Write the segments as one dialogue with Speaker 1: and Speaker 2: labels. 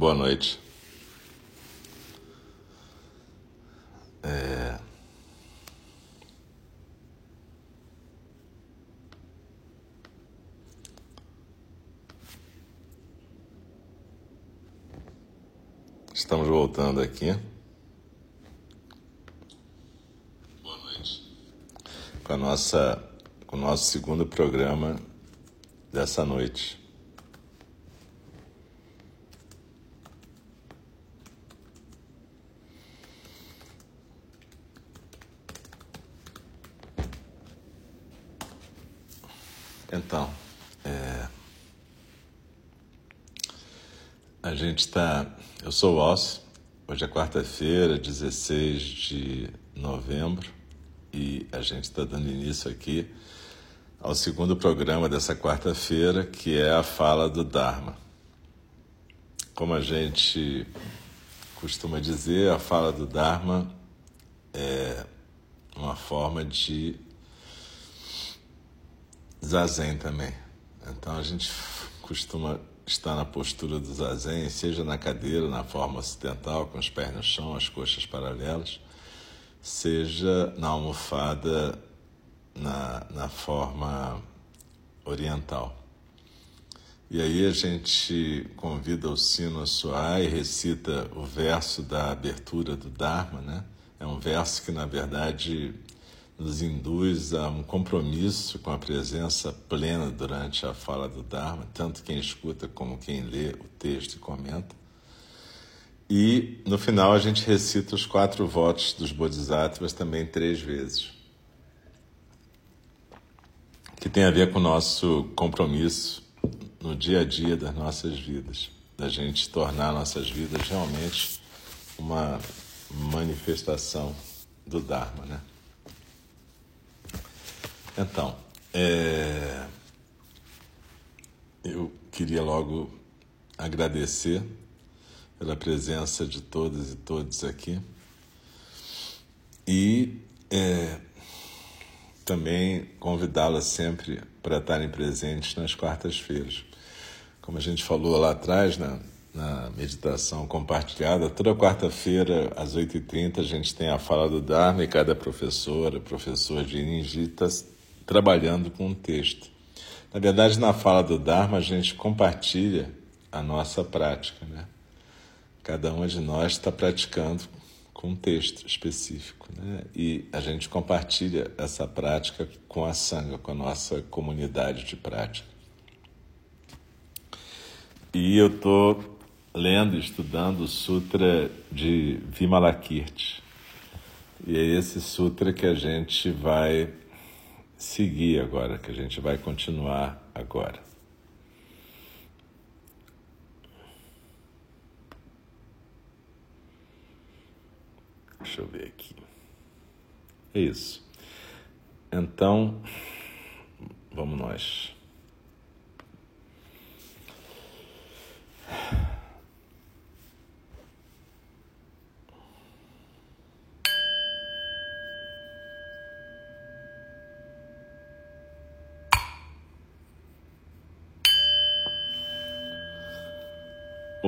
Speaker 1: Boa noite. É... Estamos voltando aqui. Boa noite. Com a nossa, com o nosso segundo programa dessa noite. Então, é... a gente está. Eu sou o Osso, hoje é quarta-feira, 16 de novembro, e a gente está dando início aqui ao segundo programa dessa quarta-feira, que é a fala do Dharma. Como a gente costuma dizer, a fala do Dharma é uma forma de zazen também. Então a gente costuma estar na postura do zazen, seja na cadeira, na forma ocidental, com os pés no chão, as coxas paralelas, seja na almofada, na, na forma oriental. E aí a gente convida o sino a soar e recita o verso da abertura do Dharma, né? É um verso que, na verdade, nos induz a um compromisso com a presença plena durante a fala do Dharma, tanto quem escuta como quem lê o texto e comenta. E no final a gente recita os quatro votos dos Bodhisattvas também três vezes, que tem a ver com o nosso compromisso no dia a dia das nossas vidas, da gente tornar nossas vidas realmente uma manifestação do Dharma, né? Então, é... eu queria logo agradecer pela presença de todas e todos aqui e é, também convidá-las sempre para estarem presentes nas quartas-feiras. Como a gente falou lá atrás, na, na meditação compartilhada, toda quarta-feira, às 8h30, a gente tem a fala do Dharma e cada professora, professor de Ininji está trabalhando com um texto. Na verdade, na fala do Dharma, a gente compartilha a nossa prática. Né? Cada uma de nós está praticando com um texto específico. Né? E a gente compartilha essa prática com a Sangha, com a nossa comunidade de prática. E eu estou lendo estudando o Sutra de Vimalakirti. E é esse sutra que a gente vai seguir agora, que a gente vai continuar agora. Deixa eu ver aqui. É isso. Então, vamos nós.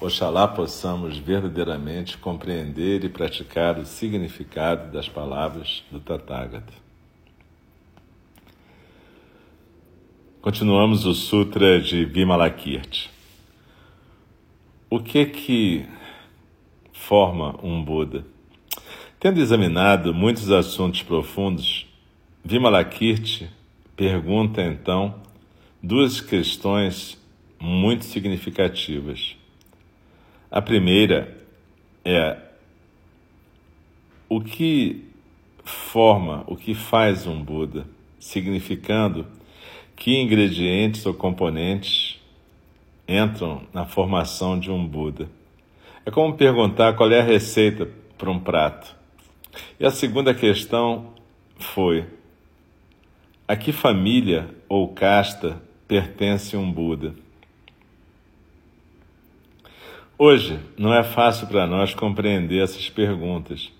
Speaker 1: Oxalá possamos verdadeiramente compreender e praticar o significado das palavras do Tathagata. Continuamos o Sutra de Vimalakirti. O que que forma um Buda? Tendo examinado muitos assuntos profundos, Vimalakirti pergunta então duas questões muito significativas. A primeira é o que forma, o que faz um Buda, significando que ingredientes ou componentes entram na formação de um Buda. É como perguntar qual é a receita para um prato. E a segunda questão foi: a que família ou casta pertence um Buda? Hoje não é fácil para nós compreender essas perguntas,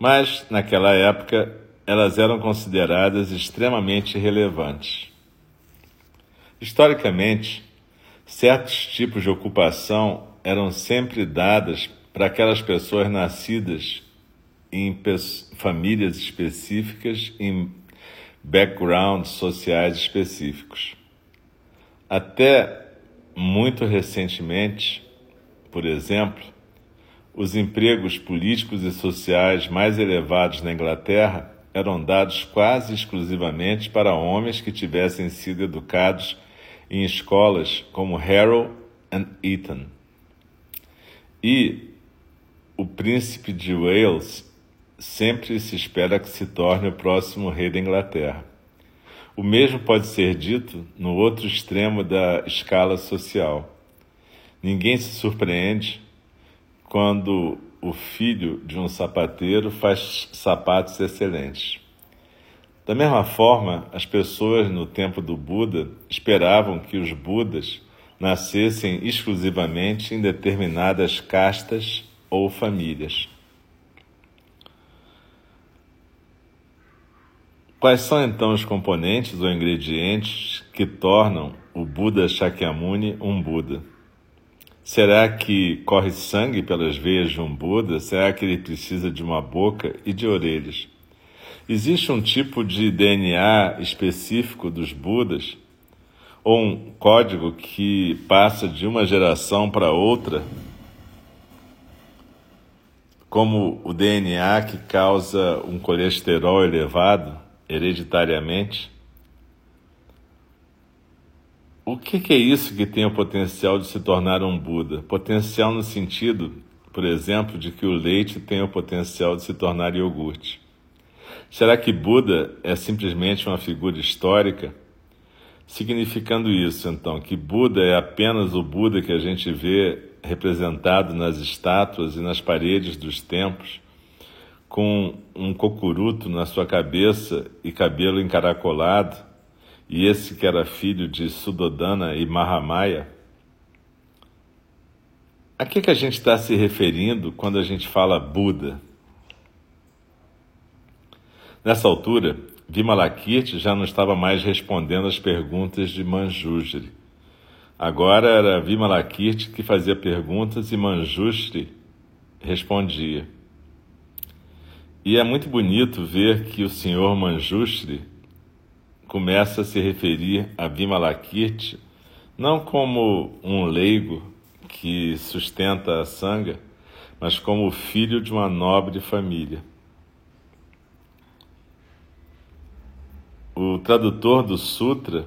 Speaker 1: mas naquela época elas eram consideradas extremamente relevantes. Historicamente, certos tipos de ocupação eram sempre dadas para aquelas pessoas nascidas em famílias específicas, em backgrounds sociais específicos. Até muito recentemente, por exemplo, os empregos políticos e sociais mais elevados na Inglaterra eram dados quase exclusivamente para homens que tivessem sido educados em escolas como Harrow e Eton. E o príncipe de Wales sempre se espera que se torne o próximo rei da Inglaterra. O mesmo pode ser dito no outro extremo da escala social. Ninguém se surpreende quando o filho de um sapateiro faz sapatos excelentes. Da mesma forma, as pessoas no tempo do Buda esperavam que os Budas nascessem exclusivamente em determinadas castas ou famílias. Quais são então os componentes ou ingredientes que tornam o Buda Shakyamuni um Buda? Será que corre sangue pelas veias de um Buda? Será que ele precisa de uma boca e de orelhas? Existe um tipo de DNA específico dos Budas? Ou um código que passa de uma geração para outra? Como o DNA que causa um colesterol elevado hereditariamente? O que, que é isso que tem o potencial de se tornar um Buda? Potencial no sentido, por exemplo, de que o leite tem o potencial de se tornar iogurte. Será que Buda é simplesmente uma figura histórica? Significando isso, então, que Buda é apenas o Buda que a gente vê representado nas estátuas e nas paredes dos templos, com um cocuruto na sua cabeça e cabelo encaracolado? E esse que era filho de Sudodana e Mahamaya, a que, que a gente está se referindo quando a gente fala Buda? Nessa altura, Vimalakirti já não estava mais respondendo às perguntas de Manjushri. Agora era Vimalakirti que fazia perguntas e Manjushri respondia. E é muito bonito ver que o senhor Manjushri começa a se referir a Vimalakirti não como um leigo que sustenta a sanga, mas como filho de uma nobre família. O tradutor do Sutra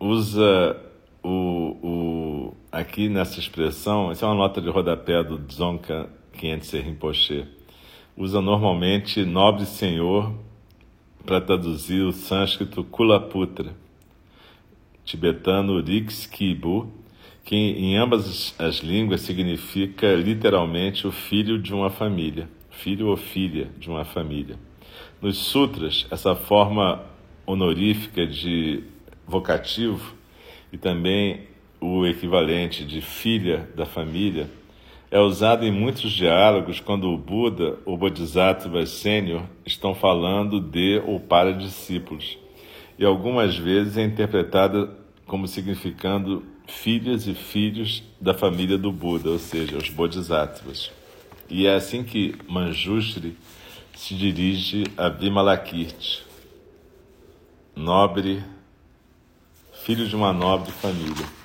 Speaker 1: usa o, o, aqui nessa expressão, essa é uma nota de rodapé do Dzongkha Khyentse Rinpoche, usa normalmente nobre senhor para traduzir o sânscrito Kulaputra, tibetano Rikskibu, que em ambas as línguas significa literalmente o filho de uma família, filho ou filha de uma família. Nos sutras, essa forma honorífica de vocativo e também o equivalente de filha da família é usado em muitos diálogos quando o Buda ou Bodhisattva sênior estão falando de ou para discípulos, e algumas vezes é interpretada como significando filhas e filhos da família do Buda, ou seja, os Bodhisattvas. E é assim que Manjushri se dirige a Vimalakirti, nobre, filho de uma nobre família.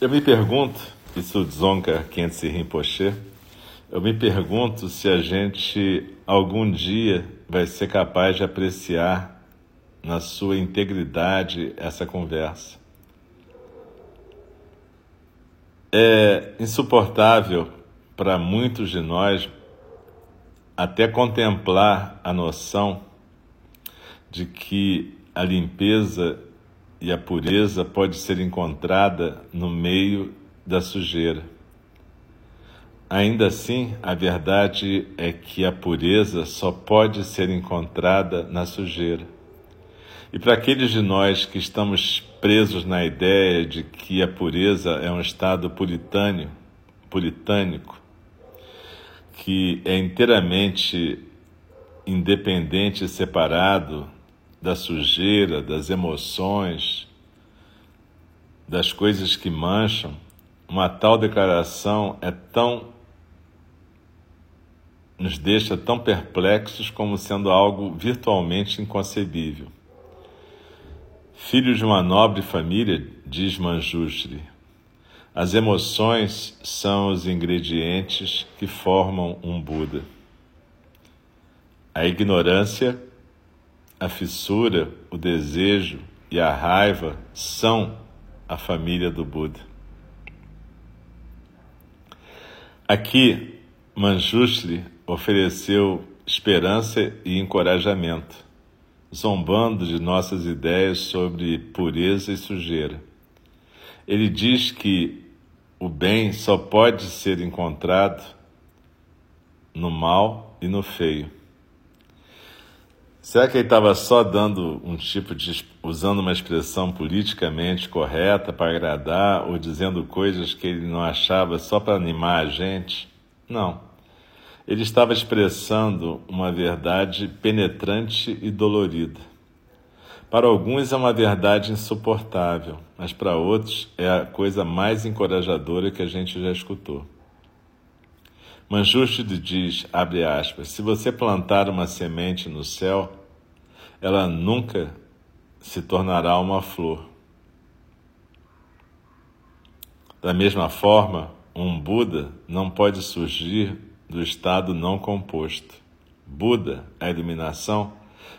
Speaker 1: Eu me pergunto, isso Dzongkar Khyentse Rinpoche, eu me pergunto se a gente algum dia vai ser capaz de apreciar na sua integridade essa conversa. É insuportável para muitos de nós até contemplar a noção de que a limpeza e a pureza pode ser encontrada no meio da sujeira. Ainda assim, a verdade é que a pureza só pode ser encontrada na sujeira. E para aqueles de nós que estamos presos na ideia de que a pureza é um estado puritâneo, puritânico, que é inteiramente independente e separado da sujeira, das emoções, das coisas que mancham, uma tal declaração é tão nos deixa tão perplexos como sendo algo virtualmente inconcebível. Filho de uma nobre família, diz Manjushri, as emoções são os ingredientes que formam um Buda. A ignorância, a fissura, o desejo e a raiva são a família do Buda. Aqui, Manjushri ofereceu esperança e encorajamento, zombando de nossas ideias sobre pureza e sujeira. Ele diz que o bem só pode ser encontrado no mal e no feio. Será que ele estava só dando um tipo de. usando uma expressão politicamente correta para agradar ou dizendo coisas que ele não achava só para animar a gente? Não. Ele estava expressando uma verdade penetrante e dolorida. Para alguns é uma verdade insuportável, mas para outros é a coisa mais encorajadora que a gente já escutou. Manjushri diz, abre aspas, se você plantar uma semente no céu, ela nunca se tornará uma flor. Da mesma forma, um Buda não pode surgir do estado não composto. Buda, a iluminação,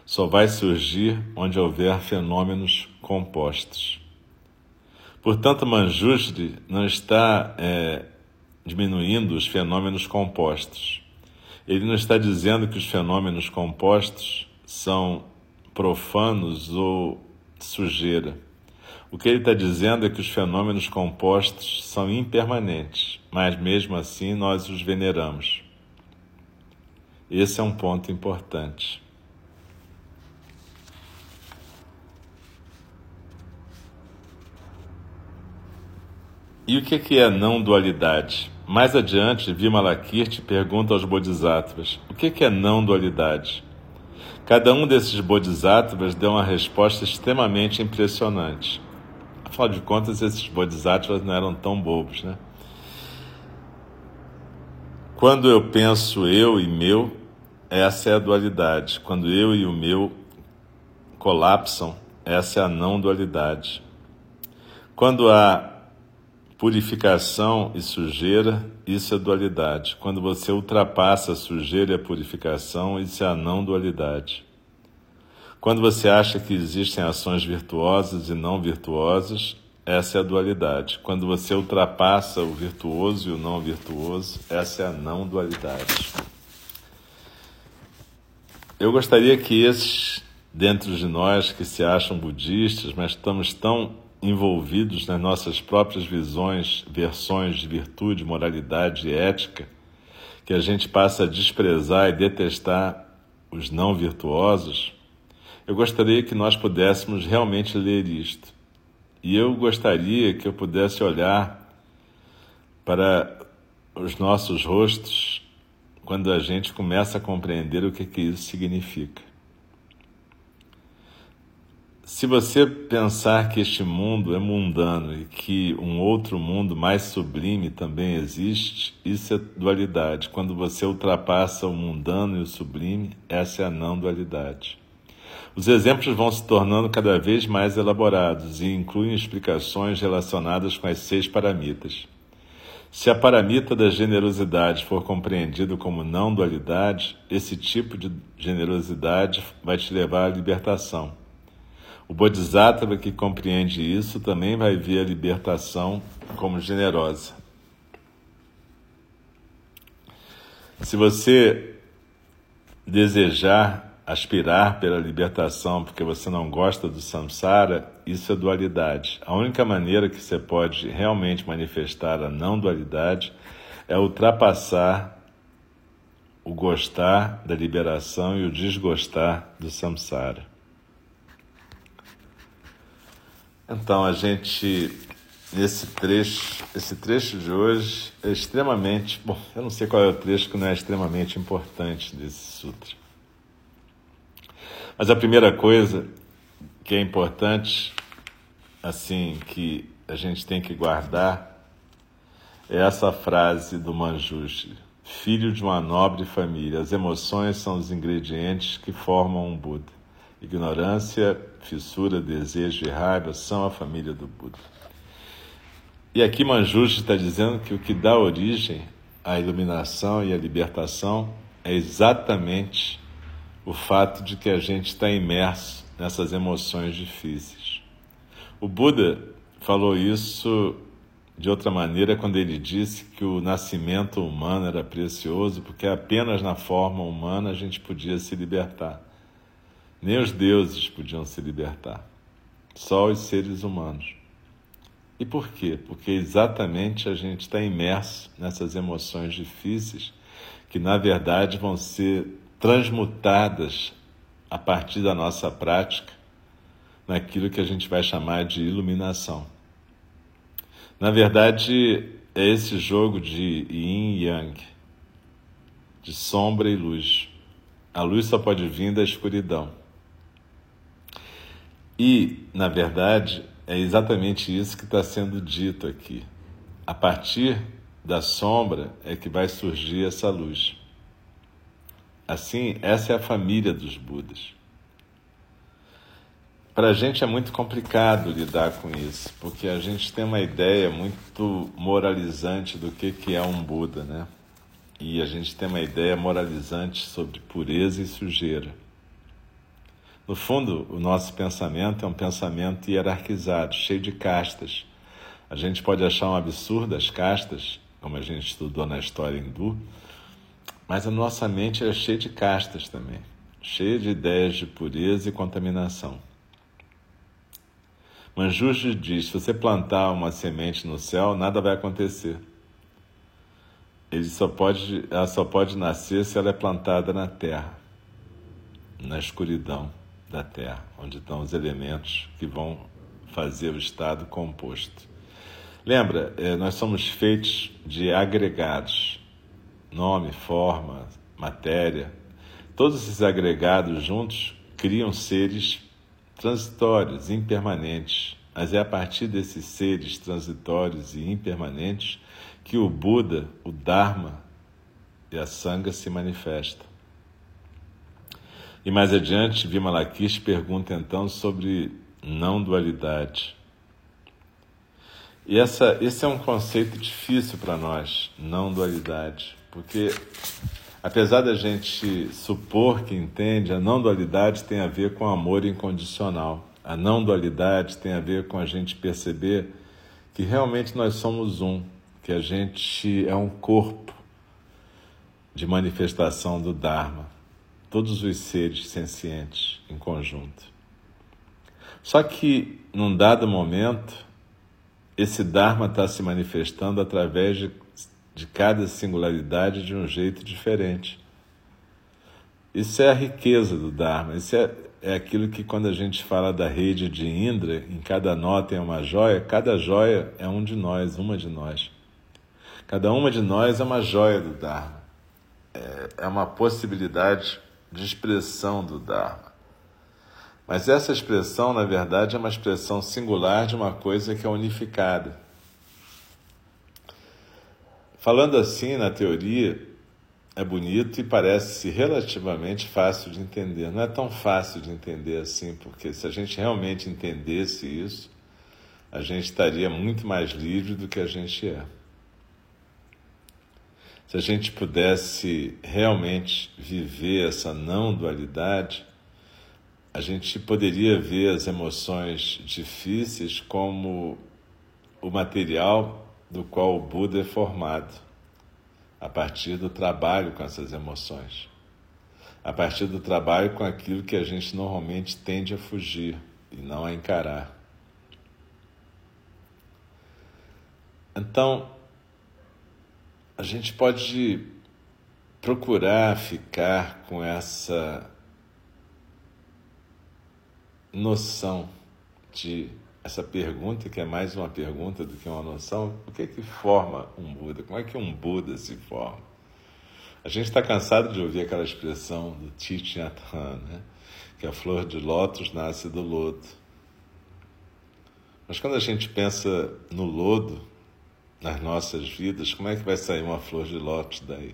Speaker 1: só vai surgir onde houver fenômenos compostos. Portanto, Manjushri não está é, diminuindo os fenômenos compostos. Ele não está dizendo que os fenômenos compostos são profanos ou sujeira. O que ele está dizendo é que os fenômenos compostos são impermanentes, mas mesmo assim nós os veneramos. Esse é um ponto importante. E o que é não dualidade? Mais adiante, Vimalakirti pergunta aos bodhisattvas: o que é não dualidade? Cada um desses bodhisattvas deu uma resposta extremamente impressionante. Afinal de contas, esses bodhisattvas não eram tão bobos, né? Quando eu penso eu e meu, essa é a dualidade. Quando eu e o meu colapsam, essa é a não dualidade. Quando há purificação e sujeira, isso é dualidade. Quando você ultrapassa a sujeira e a purificação, isso é a não dualidade. Quando você acha que existem ações virtuosas e não virtuosas, essa é a dualidade. Quando você ultrapassa o virtuoso e o não virtuoso, essa é a não dualidade. Eu gostaria que esses dentro de nós que se acham budistas, mas estamos tão envolvidos nas nossas próprias visões, versões de virtude, moralidade e ética, que a gente passa a desprezar e detestar os não virtuosos, eu gostaria que nós pudéssemos realmente ler isto. E eu gostaria que eu pudesse olhar para os nossos rostos quando a gente começa a compreender o que, que isso significa. Se você pensar que este mundo é mundano e que um outro mundo mais sublime também existe, isso é dualidade. Quando você ultrapassa o mundano e o sublime, essa é a não dualidade. Os exemplos vão se tornando cada vez mais elaborados e incluem explicações relacionadas com as seis paramitas. Se a paramita da generosidade for compreendido como não dualidade, esse tipo de generosidade vai te levar à libertação. O Bodhisattva que compreende isso também vai ver a libertação como generosa. Se você desejar aspirar pela libertação porque você não gosta do samsara, isso é dualidade. A única maneira que você pode realmente manifestar a não dualidade é ultrapassar o gostar da liberação e o desgostar do samsara. Então a gente nesse trecho, esse trecho de hoje é extremamente, bom, eu não sei qual é o trecho que não é extremamente importante desse sutra. Mas a primeira coisa que é importante, assim, que a gente tem que guardar, é essa frase do Manjushri: Filho de uma nobre família, as emoções são os ingredientes que formam um Buda. Ignorância, fissura, desejo e raiva são a família do Buda. E aqui Manjushri está dizendo que o que dá origem à iluminação e à libertação é exatamente o fato de que a gente está imerso nessas emoções difíceis. O Buda falou isso de outra maneira quando ele disse que o nascimento humano era precioso porque apenas na forma humana a gente podia se libertar. Nem os deuses podiam se libertar, só os seres humanos. E por quê? Porque exatamente a gente está imerso nessas emoções difíceis que, na verdade, vão ser transmutadas a partir da nossa prática naquilo que a gente vai chamar de iluminação. Na verdade, é esse jogo de yin e yang, de sombra e luz. A luz só pode vir da escuridão. E, na verdade, é exatamente isso que está sendo dito aqui. A partir da sombra é que vai surgir essa luz. Assim, essa é a família dos Budas. Para a gente é muito complicado lidar com isso, porque a gente tem uma ideia muito moralizante do que, que é um Buda, né? E a gente tem uma ideia moralizante sobre pureza e sujeira. No fundo, o nosso pensamento é um pensamento hierarquizado, cheio de castas. A gente pode achar um absurdo as castas, como a gente estudou na história hindu, mas a nossa mente é cheia de castas também, cheia de ideias de pureza e contaminação. Manjushri diz: se você plantar uma semente no céu, nada vai acontecer. Ele só pode, ela só pode nascer se ela é plantada na terra, na escuridão da terra, onde estão os elementos que vão fazer o estado composto. Lembra, eh, nós somos feitos de agregados nome, forma, matéria, todos esses agregados juntos criam seres transitórios, impermanentes. Mas é a partir desses seres transitórios e impermanentes que o Buda, o Dharma e a Sangha se manifestam. E mais adiante, Vimalakish pergunta então sobre não dualidade. E essa, esse é um conceito difícil para nós, não dualidade. Porque, apesar da gente supor que entende, a não dualidade tem a ver com amor incondicional. A não dualidade tem a ver com a gente perceber que realmente nós somos um, que a gente é um corpo de manifestação do Dharma, todos os seres sencientes em conjunto. Só que, num dado momento, esse Dharma está se manifestando através de de cada singularidade de um jeito diferente. Isso é a riqueza do Dharma, isso é, é aquilo que quando a gente fala da rede de Indra, em cada nó tem uma joia, cada joia é um de nós, uma de nós. Cada uma de nós é uma joia do Dharma, é, é uma possibilidade de expressão do Dharma. Mas essa expressão, na verdade, é uma expressão singular de uma coisa que é unificada. Falando assim, na teoria, é bonito e parece relativamente fácil de entender. Não é tão fácil de entender assim, porque se a gente realmente entendesse isso, a gente estaria muito mais livre do que a gente é. Se a gente pudesse realmente viver essa não dualidade, a gente poderia ver as emoções difíceis como o material do qual o Buda é formado a partir do trabalho com essas emoções, a partir do trabalho com aquilo que a gente normalmente tende a fugir e não a encarar. Então, a gente pode procurar ficar com essa noção de essa pergunta, que é mais uma pergunta do que uma noção, o que é que forma um Buda? Como é que um Buda se forma? A gente está cansado de ouvir aquela expressão do Thich né? que a flor de lótus nasce do lodo. Mas quando a gente pensa no lodo, nas nossas vidas, como é que vai sair uma flor de lótus daí?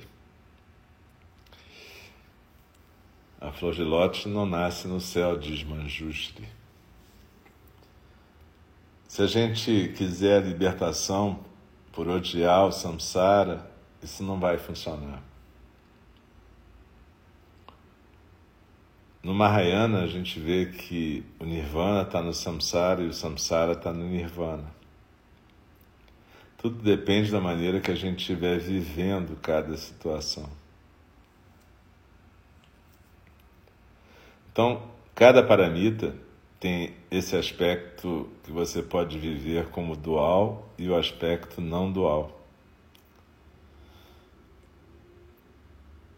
Speaker 1: A flor de lótus não nasce no céu, diz Manjushri. Se a gente quiser libertação por odiar o samsara, isso não vai funcionar. No Mahayana, a gente vê que o nirvana está no samsara e o samsara está no nirvana. Tudo depende da maneira que a gente estiver vivendo cada situação. Então, cada paramita tem esse aspecto que você pode viver como dual e o aspecto não dual.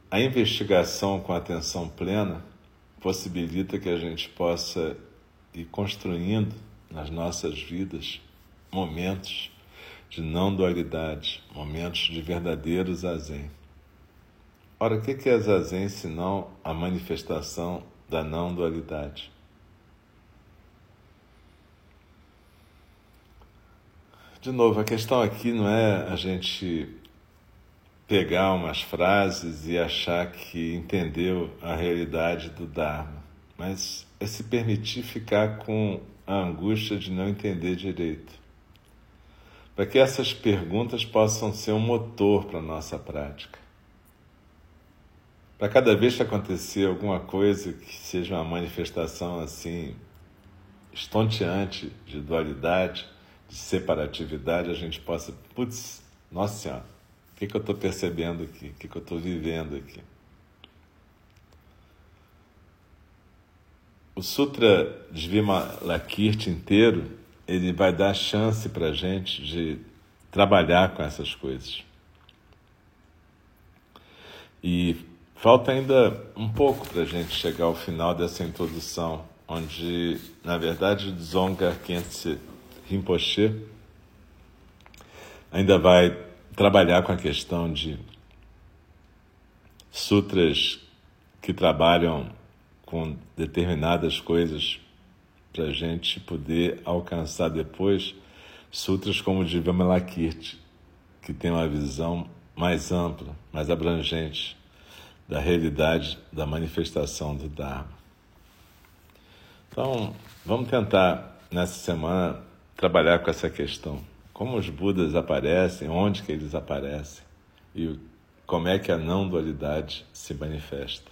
Speaker 1: A investigação com atenção plena possibilita que a gente possa ir construindo nas nossas vidas momentos de não dualidade, momentos de verdadeiro zazen. Ora, o que é zazen senão a manifestação da não dualidade? De novo, a questão aqui não é a gente pegar umas frases e achar que entendeu a realidade do Dharma, mas é se permitir ficar com a angústia de não entender direito. Para que essas perguntas possam ser um motor para a nossa prática. Para cada vez que acontecer alguma coisa que seja uma manifestação assim estonteante de dualidade, de separatividade, a gente possa, putz, nossa senhora, o que, que eu estou percebendo aqui? O que, que eu estou vivendo aqui? O Sutra de Vimalakirti inteiro, ele vai dar chance para a gente de trabalhar com essas coisas. E falta ainda um pouco para a gente chegar ao final dessa introdução, onde, na verdade, Dzongkar Khyentse Rinpoche ainda vai trabalhar com a questão de sutras que trabalham com determinadas coisas para a gente poder alcançar depois sutras como o de Vimalakirti, que tem uma visão mais ampla, mais abrangente da realidade da manifestação do Dharma. Então, vamos tentar nessa semana trabalhar com essa questão. Como os Budas aparecem, onde que eles aparecem e como é que a não dualidade se manifesta.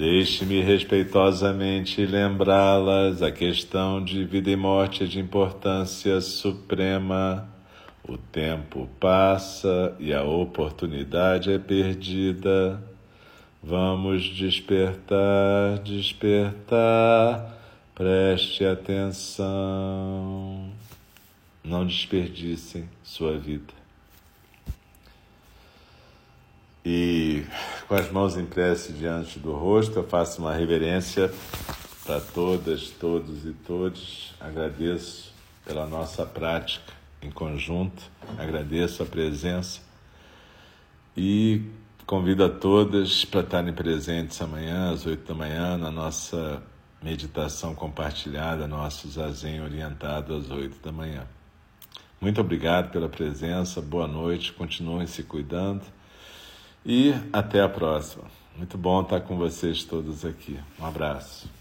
Speaker 1: Deixe-me respeitosamente lembrá-las, a questão de vida e morte é de importância suprema. O tempo passa e a oportunidade é perdida. Vamos despertar, despertar Preste atenção. Não desperdicem sua vida. E com as mãos em prece diante do rosto, eu faço uma reverência para todas, todos e todos. Agradeço pela nossa prática em conjunto, agradeço a presença. E convido a todas para estarem presentes amanhã às oito da manhã na nossa meditação compartilhada, nosso zazen orientado às oito da manhã. Muito obrigado pela presença, boa noite, continuem se cuidando e até a próxima. Muito bom estar com vocês todos aqui. Um abraço.